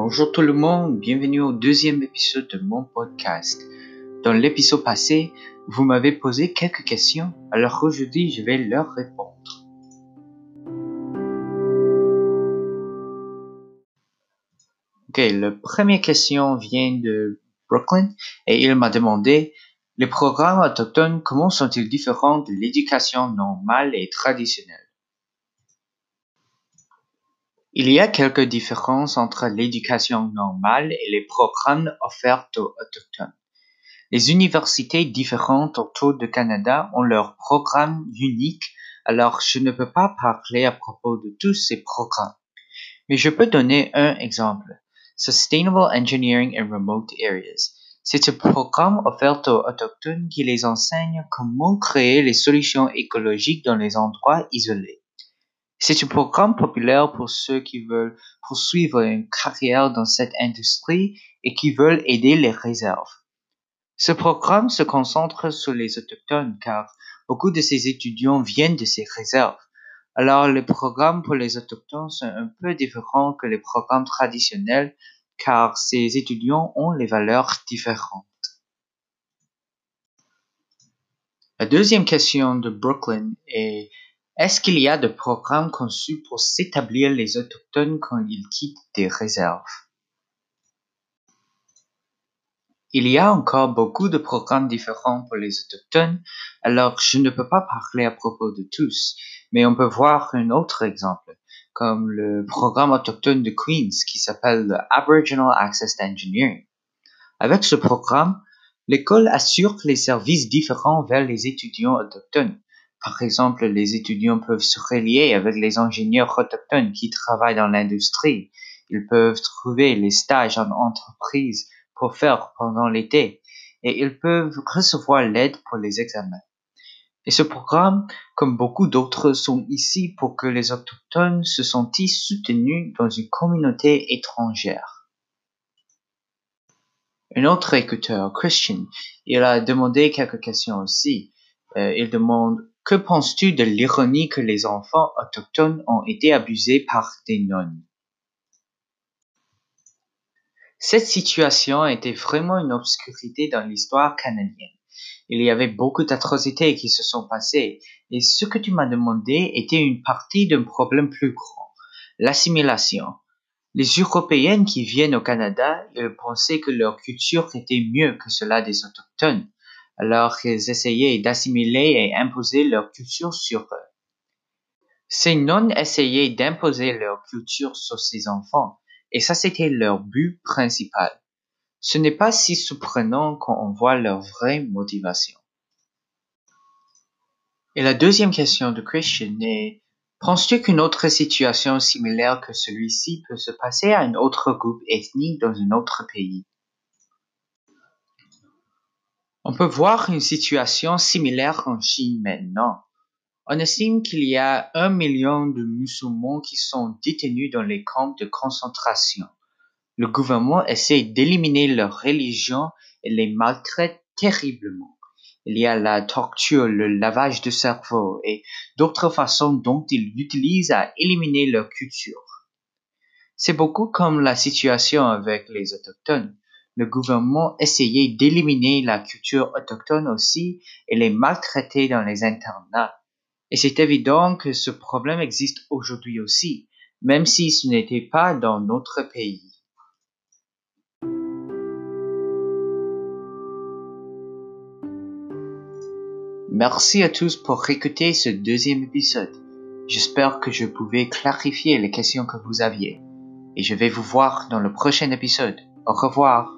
Bonjour tout le monde, bienvenue au deuxième épisode de mon podcast. Dans l'épisode passé, vous m'avez posé quelques questions, alors aujourd'hui je vais leur répondre. Ok, la première question vient de Brooklyn et il m'a demandé les programmes autochtones, comment sont-ils différents de l'éducation normale et traditionnelle? Il y a quelques différences entre l'éducation normale et les programmes offerts aux autochtones. Les universités différentes autour du Canada ont leurs programmes uniques, alors je ne peux pas parler à propos de tous ces programmes. Mais je peux donner un exemple. Sustainable Engineering in Remote Areas. C'est un programme offert aux autochtones qui les enseigne comment créer les solutions écologiques dans les endroits isolés. C'est un programme populaire pour ceux qui veulent poursuivre une carrière dans cette industrie et qui veulent aider les réserves. Ce programme se concentre sur les autochtones car beaucoup de ces étudiants viennent de ces réserves. Alors les programmes pour les autochtones sont un peu différents que les programmes traditionnels car ces étudiants ont les valeurs différentes. La deuxième question de Brooklyn est est-ce qu'il y a des programmes conçus pour s'établir les autochtones quand ils quittent des réserves? Il y a encore beaucoup de programmes différents pour les autochtones, alors je ne peux pas parler à propos de tous, mais on peut voir un autre exemple, comme le programme autochtone de Queens qui s'appelle le Aboriginal Access Engineering. Avec ce programme, l'école assure les services différents vers les étudiants autochtones. Par exemple, les étudiants peuvent se relier avec les ingénieurs autochtones qui travaillent dans l'industrie. Ils peuvent trouver les stages en entreprise pour faire pendant l'été et ils peuvent recevoir l'aide pour les examens. Et ce programme, comme beaucoup d'autres, sont ici pour que les autochtones se sentent soutenus dans une communauté étrangère. Un autre écouteur, Christian, il a demandé quelques questions aussi. Euh, il demande Que penses-tu de l'ironie que les enfants autochtones ont été abusés par des nonnes? Cette situation était vraiment une obscurité dans l'histoire canadienne. Il y avait beaucoup d'atrocités qui se sont passées, et ce que tu m'as demandé était une partie d'un problème plus grand, l'assimilation. Les Européennes qui viennent au Canada, pensaient que leur culture était mieux que cela des Autochtones, alors qu'ils essayaient d'assimiler et imposer leur culture sur eux. Ces non essayaient d'imposer leur culture sur ces enfants, et ça, c'était leur but principal. Ce n'est pas si surprenant quand on voit leur vraie motivation. Et la deuxième question de Christian est, penses-tu qu'une autre situation similaire que celui-ci peut se passer à un autre groupe ethnique dans un autre pays? On peut voir une situation similaire en Chine maintenant. On estime qu'il y a un million de musulmans qui sont détenus dans les camps de concentration. Le gouvernement essaie d'éliminer leur religion et les maltraite terriblement. Il y a la torture, le lavage de cerveau et d'autres façons dont ils utilisent à éliminer leur culture. C'est beaucoup comme la situation avec les autochtones. Le gouvernement essayait d'éliminer la culture autochtone aussi et les maltraiter dans les internats. Et c'est évident que ce problème existe aujourd'hui aussi, même si ce n'était pas dans notre pays. Merci à tous pour écouter ce deuxième épisode. J'espère que je pouvais clarifier les questions que vous aviez. Et je vais vous voir dans le prochain épisode. Au revoir.